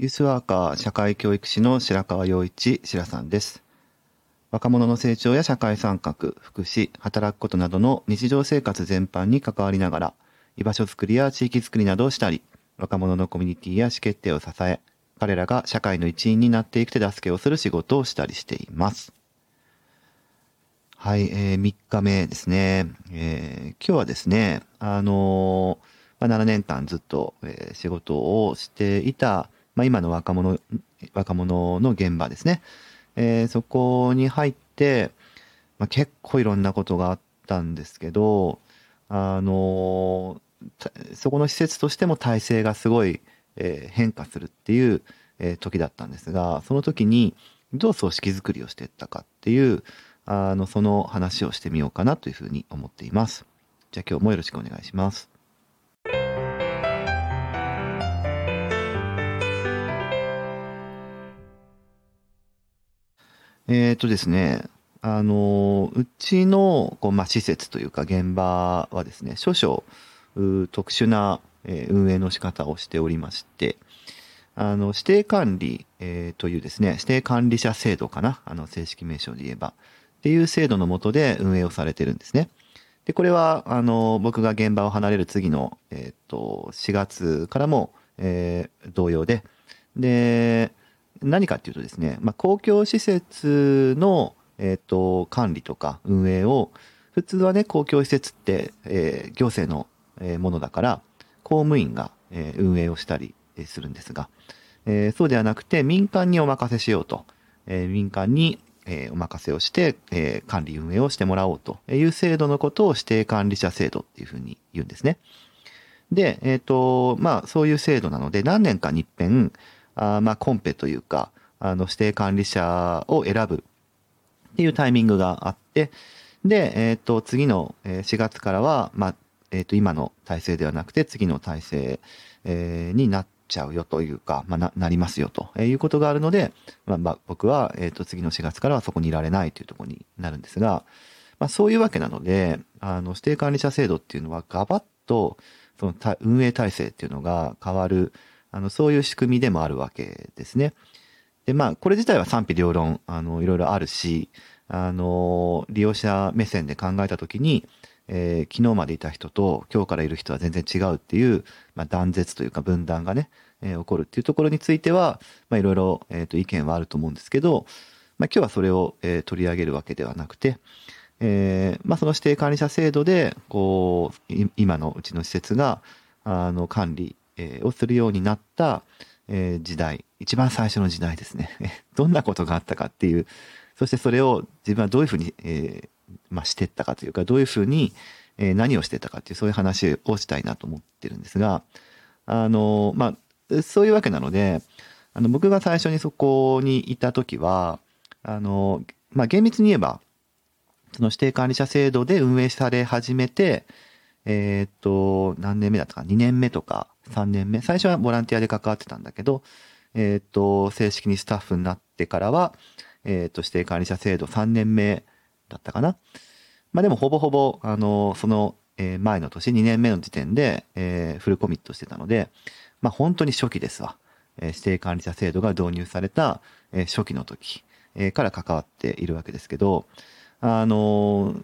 ユースワーカー社会教育士の白川洋一白さんです。若者の成長や社会参画、福祉、働くことなどの日常生活全般に関わりながら、居場所づくりや地域づくりなどをしたり、若者のコミュニティや意思決定を支え、彼らが社会の一員になっていく手助けをする仕事をしたりしています。はい、えー、3日目ですね。えー、今日はですね、あのー、まあ、7年間ずっと、えー、仕事をしていた、まあ、今の若者、若者の現場ですね。えー、そこに入って、まあ、結構いろんなことがあったんですけど、あのー、そこの施設としても体制がすごい、えー、変化するっていう、え、時だったんですが、その時にどう組織づくりをしていったかっていう、あの、その話をしてみようかなというふうに思っています。じゃあ今日もよろしくお願いします。えっ、ー、とですね、あの、うちの、こう、まあ、施設というか現場はですね、少々、特殊な、え、運営の仕方をしておりまして、あの、指定管理、えー、というですね、指定管理者制度かな、あの、正式名称で言えば、っていう制度のもとで運営をされてるんですね。で、これは、あの、僕が現場を離れる次の、えっ、ー、と、4月からも、え、同様で、で、何かっていうとですね、まあ、公共施設の、え、ー、と、管理とか運営を、普通はね、公共施設って、えー、行政の、ものだから、公務員が、運営をしたりするんですが、えー、そうではなくて民間にお任せしようと、えー、民間に、お任せをして、えー、管理運営をしてもらおうという制度のことを指定管理者制度っていうふうに言うんですね。で、えっ、ー、と、まあ、そういう制度なので、何年かに一遍、あまあ、コンペというか、あの、指定管理者を選ぶっていうタイミングがあって、で、え、ー、と、次の4月からは、まあ、え、ー、と、今の体制ではなくて、次の体制、えー、になっちゃうよというか、まあ、な、なりますよということがあるので、まあ、まあ、僕は、え、ー、と、次の4月からはそこにいられないというところになるんですが、まあ、そういうわけなので、あの、指定管理者制度っていうのはガバッと、その運営体制っていうのが変わる、あの、そういう仕組みでもあるわけですね。で、まあ、これ自体は賛否両論、あの、いろいろあるし、あの、利用者目線で考えたときに、えー、昨日までいた人と今日からいる人は全然違うっていう、まあ、断絶というか分断がね、えー、起こるっていうところについては、まあ、いろいろ、えー、と意見はあると思うんですけど、まあ、今日はそれを、えー、取り上げるわけではなくて、えーまあ、その指定管理者制度で、こう、今のうちの施設が、あの、管理、え、をするようになった、え、時代、一番最初の時代ですね。どんなことがあったかっていう、そしてそれを自分はどういうふうに、えー、まあ、してったかというか、どういうふうに、え、何をしてたかっていう、そういう話をしたいなと思ってるんですが、あの、まあ、そういうわけなので、あの、僕が最初にそこにいた時は、あの、まあ、厳密に言えば、その指定管理者制度で運営され始めて、えっ、と、何年目だったか、2年目とか3年目。最初はボランティアで関わってたんだけど、えっ、と、正式にスタッフになってからは、えっ、と、指定管理者制度3年目だったかな。まあでもほぼほぼ、あの、その、え前の年、2年目の時点で、えー、フルコミットしてたので、まあ本当に初期ですわ。え、指定管理者制度が導入された、え、初期の時、え、から関わっているわけですけど、あの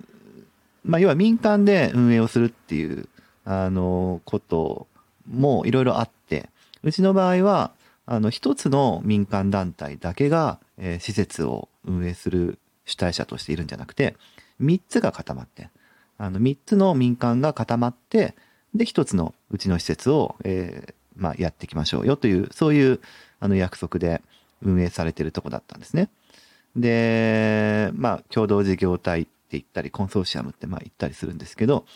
まあ要は民間で運営をするっていう、あのこともいろいろあって、うちの場合は、あの、一つの民間団体だけが、えー、施設を運営する主体者としているんじゃなくて、3つが固まって、あの、3つの民間が固まって、で、1つのうちの施設を、えー、まあ、やっていきましょうよという、そういう、あの、約束で運営されているとこだったんですね。で、まあ、共同事業体って言ったり、コンソーシアムってまあ言ったりするんですけど、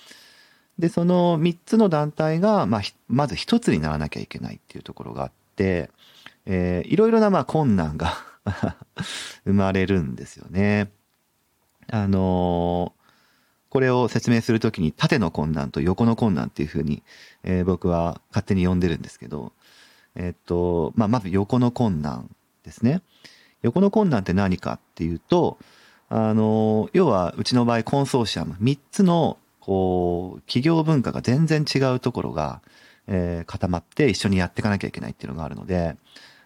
で、その3つの団体が、まあ、まず1つにならなきゃいけないっていうところがあって、えー、いろいろなまあ困難が 生まれるんですよね。あのー、これを説明するときに縦の困難と横の困難っていうふうに、えー、僕は勝手に呼んでるんですけど、えっと、まあ、まず横の困難ですね。横の困難って何かっていうと、あの要はうちの場合コンソーシアム、3つのこう、企業文化が全然違うところが、えー、固まって一緒にやっていかなきゃいけないっていうのがあるので、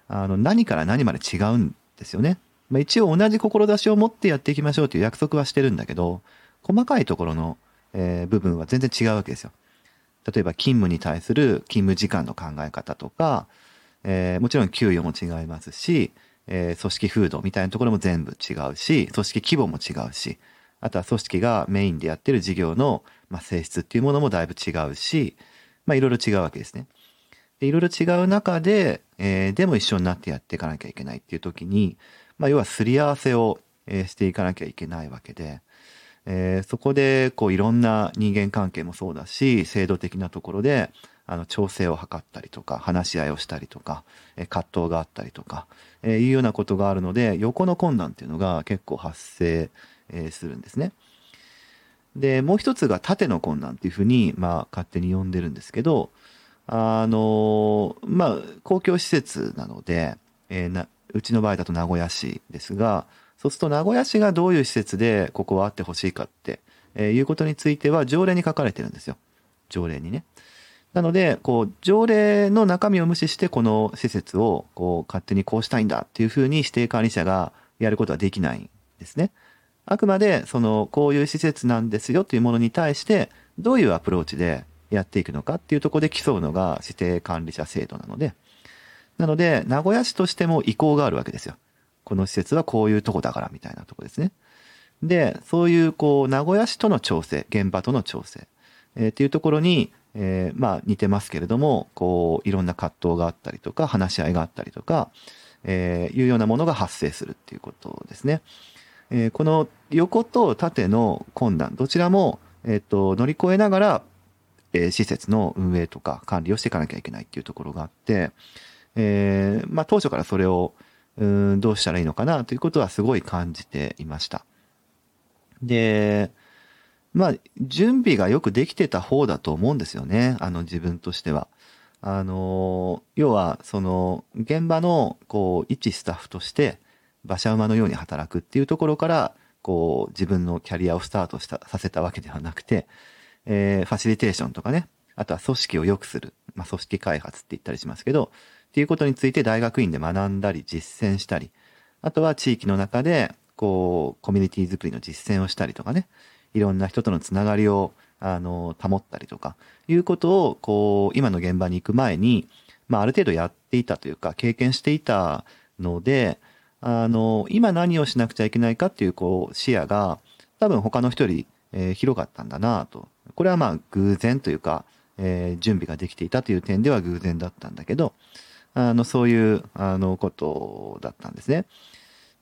あの、何から何まで違うんですよね。まあ、一応同じ志を持ってやっていきましょうという約束はしてるんだけど、細かいところの、えー、部分は全然違うわけですよ。例えば勤務に対する勤務時間の考え方とか、えー、もちろん給与も違いますし、えー、組織風土みたいなところも全部違うし、組織規模も違うし、あとは組織がメインでやってる事業の、ま、性質っていうものもだいぶ違うし、まあいろいろ違うわけですね。でいろいろ違う中で、えー、でも一緒になってやっていかなきゃいけないっていう時に、まあ要はすり合わせを、えー、していかなきゃいけないわけで、えー、そこでこういろんな人間関係もそうだし、制度的なところで、あの、調整を図ったりとか、話し合いをしたりとか、え葛藤があったりとか、えいうようなことがあるので、横の困難っていうのが結構発生、えするんですね。で、もう一つが縦の困難っていうふうに、まあ、勝手に呼んでるんですけど、あの、まあ、公共施設なので、えー、な、うちの場合だと名古屋市ですが、そうすると名古屋市がどういう施設でここはあってほしいかって、えー、いうことについては条例に書かれてるんですよ。条例にね。なので、こう、条例の中身を無視してこの施設を、こう、勝手にこうしたいんだっていうふうに指定管理者がやることはできないんですね。あくまで、その、こういう施設なんですよっていうものに対して、どういうアプローチでやっていくのかっていうところで競うのが指定管理者制度なので、なので、名古屋市としても意向があるわけですよ。この施設はこういうとこだからみたいなとこですね。で、そういう、こう、名古屋市との調整、現場との調整、えー、っていうところに、えー、まあ似てますけれども、こう、いろんな葛藤があったりとか、話し合いがあったりとか、えー、いうようなものが発生するっていうことですね。えー、この横と縦の困難、どちらも、えっ、ー、と、乗り越えながら、えー、施設の運営とか管理をしていかなきゃいけないっていうところがあって、えー、まあ当初からそれを、うん、どうしたらいいのかなということはすごい感じていました。で、まあ、準備がよくできてた方だと思うんですよね。あの自分としては。あの、要は、その、現場の、こう、一スタッフとして、馬車馬のように働くっていうところから、こう、自分のキャリアをスタートした、させたわけではなくて、えー、ファシリテーションとかね、あとは組織を良くする、まあ、組織開発って言ったりしますけど、っていうことについて大学院で学んだり、実践したり、あとは地域の中で、こう、コミュニティ作りの実践をしたりとかね、いろんな人とのつながりを、あの、保ったりとか、いうことを、こう、今の現場に行く前に、まあ、ある程度やっていたというか、経験していたので、あの、今何をしなくちゃいけないかっていう、こう、視野が、多分他の人より、えー、広かったんだなと。これはまあ、偶然というか、えー、準備ができていたという点では偶然だったんだけど、あの、そういう、あの、ことだったんですね。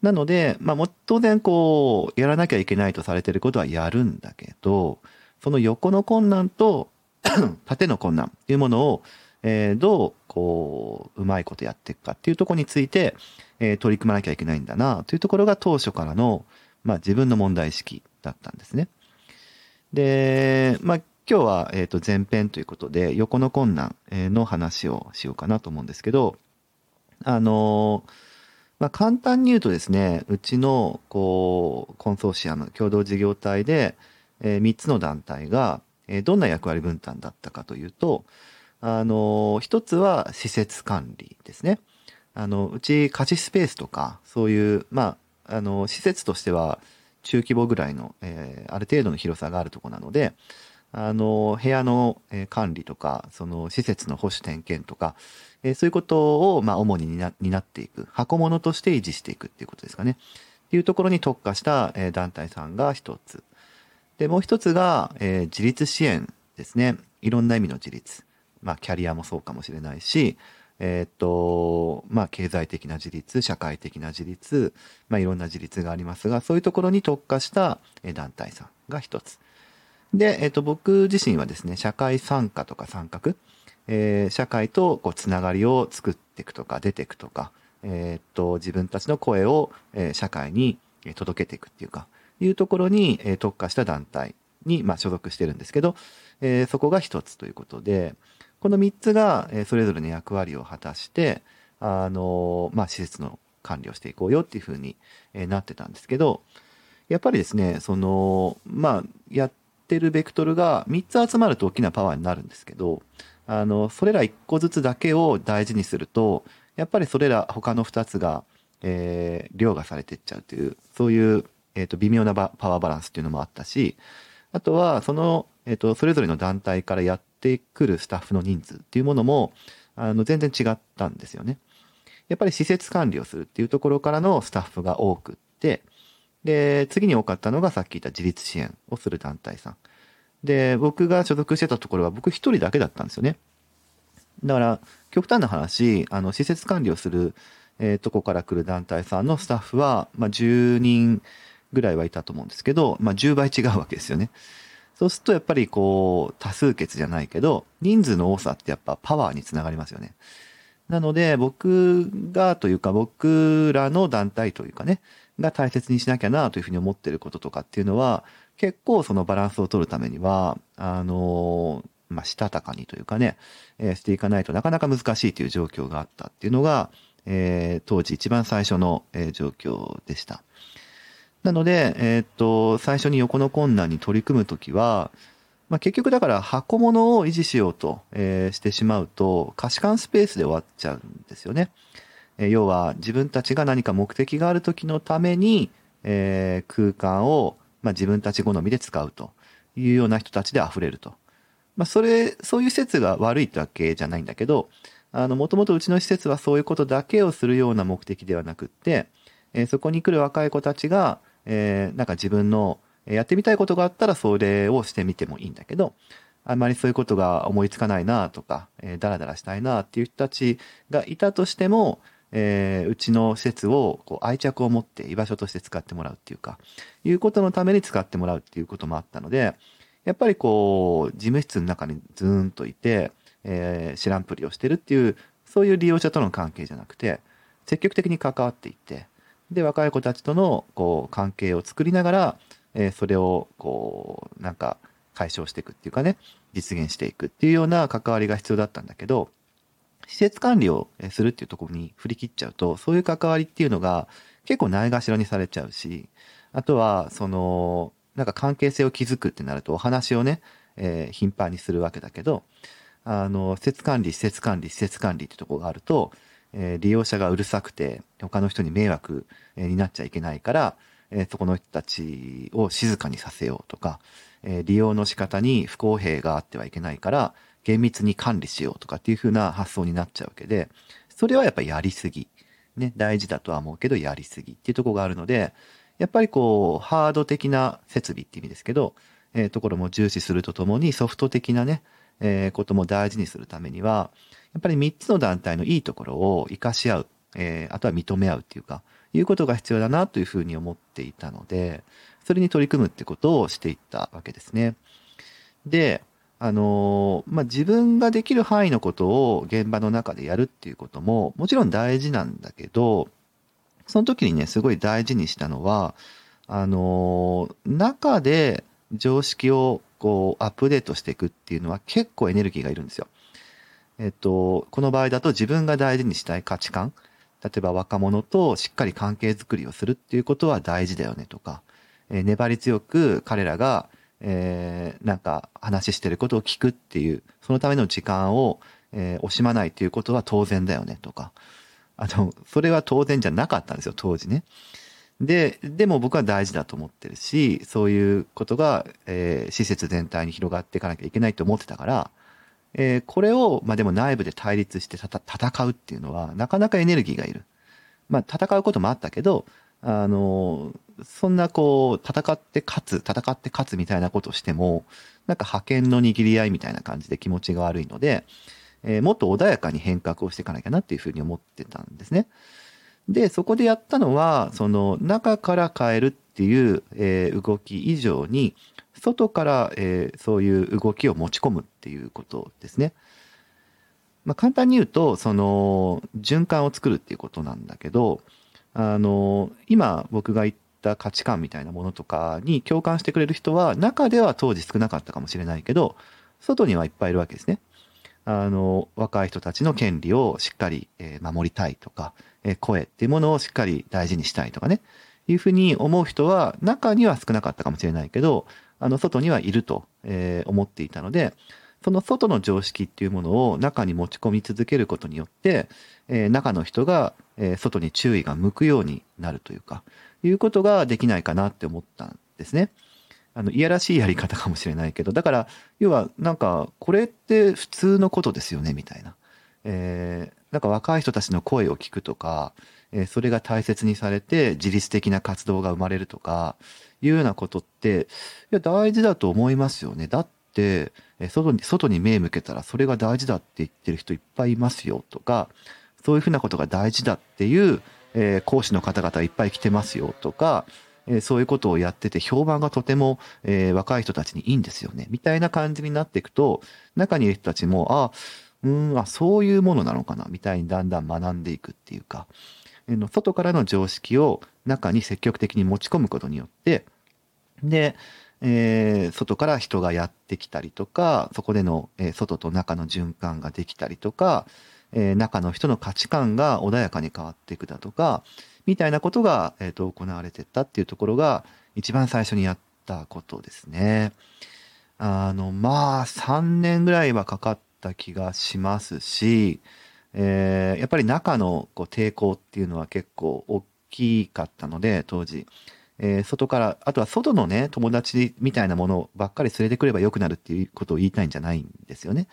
なので、まあ、も当然こう、やらなきゃいけないとされてることはやるんだけど、その横の困難と 縦の困難っていうものを、えー、どう、こう、うまいことやっていくかっていうとこについて、えー、取り組まなきゃいけないんだな、というところが当初からの、まあ、自分の問題意識だったんですね。で、まあ、今日は、えっ、ー、と、前編ということで、横の困難の話をしようかなと思うんですけど、あのーまあ、簡単に言うとですね、うちの、こう、コンソーシアム、共同事業体で、えー、3つの団体が、えー、どんな役割分担だったかというと、あのー、一つは施設管理ですね。あの、うち貸しスペースとか、そういう、まあ、あの、施設としては中規模ぐらいの、えー、ある程度の広さがあるとこなので、あの、部屋の管理とか、その施設の保守点検とか、えそういうことを、まあ、主に担っていく。箱物として維持していくっていうことですかね。っていうところに特化した、え団体さんが一つ。で、もう一つが、え自立支援ですね。いろんな意味の自立。まあ、キャリアもそうかもしれないし、えっ、と、まあ、経済的な自立、社会的な自立、まあ、いろんな自立がありますが、そういうところに特化した、団体さんが一つ。で、えっ、と、僕自身はですね、社会参加とか参画。えー、社会とこうつながりを作っていくとか出ていくとか、えー、っと自分たちの声を、えー、社会に届けていくっていうかいうところに、えー、特化した団体に、まあ、所属してるんですけど、えー、そこが一つということでこの三つが、え、それぞれの役割を果たしてあのまあ、施設の管理をしていこうよっていうふうに、え、なってたんですけどやっぱりですねそのまあやってるベクトルが3つ集まると大きなパワーになるんですけどあの、それら一個ずつだけを大事にすると、やっぱりそれら他の2つが、えー、凌駕されていっちゃうという、そういう、えっ、ー、と、微妙なパワーバランスっていうのもあったし、あとは、その、えっ、ー、と、それぞれの団体からやってくるスタッフの人数っていうものも、あの、全然違ったんですよね。やっぱり施設管理をするっていうところからのスタッフが多くって、で、次に多かったのがさっき言った自立支援をする団体さん。で、僕が所属してたところは僕一人だけだったんですよね。だから、極端な話、あの、施設管理をする、えー、とこから来る団体さんのスタッフは、まあ、10人ぐらいはいたと思うんですけど、まあ、10倍違うわけですよね。そうするとやっぱりこう、多数決じゃないけど、人数の多さってやっぱパワーにつながりますよね。なので、僕がというか、僕らの団体というかね、が大切にしなきゃなというふうに思ってることとかっていうのは、結構そのバランスを取るためには、あの、まあ、したたかにというかね、えー、していかないとなかなか難しいという状況があったっていうのが、えー、当時一番最初の、状況でした。なので、えー、っと、最初に横の困難に取り組むときは、まあ、結局だから箱物を維持しようと、えー、してしまうと、可視感スペースで終わっちゃうんですよね。えー、要は自分たちが何か目的がある時のために、えー、空間を、まあ、自分たち好みで使うというような人たちで溢れると。まあ、それ、そういう施設が悪いってわけじゃないんだけど、あの、もともとうちの施設はそういうことだけをするような目的ではなくって、えー、そこに来る若い子たちが、えー、なんか自分のやってみたいことがあったらそれをしてみてもいいんだけど、あんまりそういうことが思いつかないなとか、えー、ダラダラしたいなっていう人たちがいたとしても、えー、うちの施設をこう愛着を持って居場所として使ってもらうっていうか、いうことのために使ってもらうっていうこともあったので、やっぱりこう、事務室の中にズーンといて、えー、知らんぷりをしてるっていう、そういう利用者との関係じゃなくて、積極的に関わっていって、で、若い子たちとの、こう、関係を作りながら、えー、それを、こう、なんか、解消していくっていうかね、実現していくっていうような関わりが必要だったんだけど、施設管理をするっていうところに振り切っちゃうと、そういう関わりっていうのが結構ないがしろにされちゃうし、あとは、その、なんか関係性を築くってなるとお話をね、えー、頻繁にするわけだけど、あの、施設管理、施設管理、施設管理ってとこがあると、えー、利用者がうるさくて、他の人に迷惑、になっちゃいけないから、えー、そこの人たちを静かにさせようとか、えー、利用の仕方に不公平があってはいけないから、厳密に管理しようとかっていう風な発想になっちゃうわけで、それはやっぱりやりすぎ。ね、大事だとは思うけどやりすぎっていうとこがあるので、やっぱりこう、ハード的な設備って意味ですけど、えー、ところも重視するとともにソフト的なね、えー、ことも大事にするためには、やっぱり3つの団体のいいところを活かし合う、えー、あとは認め合うっていうか、いうことが必要だなというふうに思っていたので、それに取り組むってことをしていったわけですね。で、あのまあ、自分ができる範囲のことを現場の中でやるっていうことももちろん大事なんだけど、その時にね、すごい大事にしたのは、あの中で常識をこうアップデートしていくっていうのは結構エネルギーがいるんですよ。えっと、この場合だと自分が大事にしたい価値観、例えば若者としっかり関係づくりをするっていうことは大事だよねとか、えー、粘り強く彼らが、えー、なんか話してることを聞くっていう、そのための時間を、えー、惜しまないということは当然だよねとか、あの、それは当然じゃなかったんですよ、当時ね。で、でも僕は大事だと思ってるし、そういうことが、えー、施設全体に広がっていかなきゃいけないと思ってたから、えー、これを、まあでも内部で対立して戦うっていうのは、なかなかエネルギーがいる。まあ戦うこともあったけど、あの、そんなこう、戦って勝つ、戦って勝つみたいなことをしても、なんか派遣の握り合いみたいな感じで気持ちが悪いので、えー、もっと穏やかに変革をしていかなきゃなっていうふうに思ってたんですね。で、そこでやったのは、その中から変えるっていう、えー、動き以上に、外から、えー、そういう動きを持ち込むっていうことですね。まあ、簡単に言うと、その、循環を作るっていうことなんだけど、あの、今僕が言った価値観みたいなものとかに共感してくれる人は、中では当時少なかったかもしれないけど、外にはいっぱいいるわけですね。あの、若い人たちの権利をしっかり、えー、守りたいとか、えー、声っていうものをしっかり大事にしたいとかね、いうふうに思う人は中には少なかったかもしれないけど、あの、外にはいると、え、思っていたので、その外の常識っていうものを中に持ち込み続けることによって、え、中の人が、え、外に注意が向くようになるというか、いうことができないかなって思ったんですね。あの、いやらしいやり方かもしれないけど、だから、要は、なんか、これって普通のことですよね、みたいな。えー、なんか若い人たちの声を聞くとか、え、それが大切にされて自律的な活動が生まれるとか、いうようなことって、いや、大事だと思いますよね。だって、え、外に、外に目向けたらそれが大事だって言ってる人いっぱいいますよとか、そういうふうなことが大事だっていう、えー、講師の方々いっぱい来てますよとか、えー、そういうことをやってて評判がとても、えー、若い人たちにいいんですよね。みたいな感じになっていくと、中にいる人たちも、あ、うん、あ、そういうものなのかな、みたいにだんだん学んでいくっていうか、えー、外からの常識を中に積極的に持ち込むことによって、で、えー、外から人がやってきたりとか、そこでの、えー、外と中の循環ができたりとか、えー、中の人の価値観が穏やかに変わっていくだとか、みたいなことが、えー、と行われてったっていうところが一番最初にやったことですね。あの、まあ、3年ぐらいはかかった気がしますし、えー、やっぱり中のこう抵抗っていうのは結構大きかったので、当時。えー、外から、あとは外のね、友達みたいなものばっかり連れてくれば良くなるっていうことを言いたいんじゃないんですよね。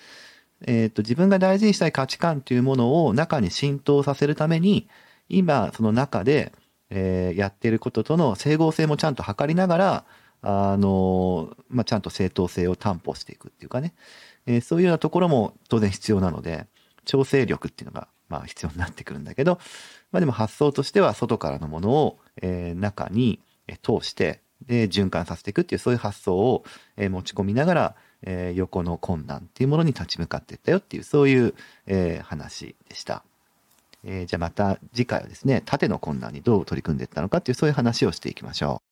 えっ、ー、と、自分が大事にしたい価値観というものを中に浸透させるために、今、その中で、えー、やってることとの整合性もちゃんと測りながら、あの、まあ、ちゃんと正当性を担保していくっていうかね、えー、そういうようなところも当然必要なので、調整力っていうのが、まあ、必要になってくるんだけど、まあ、でも発想としては外からのものを、えー、中に通して、で、循環させていくっていう、そういう発想を、え、持ち込みながら、えー、横の困難っていうものに立ち向かっていったよっていう、そういう、えー、話でした。えー、じゃあまた次回はですね、縦の困難にどう取り組んでいったのかっていう、そういう話をしていきましょう。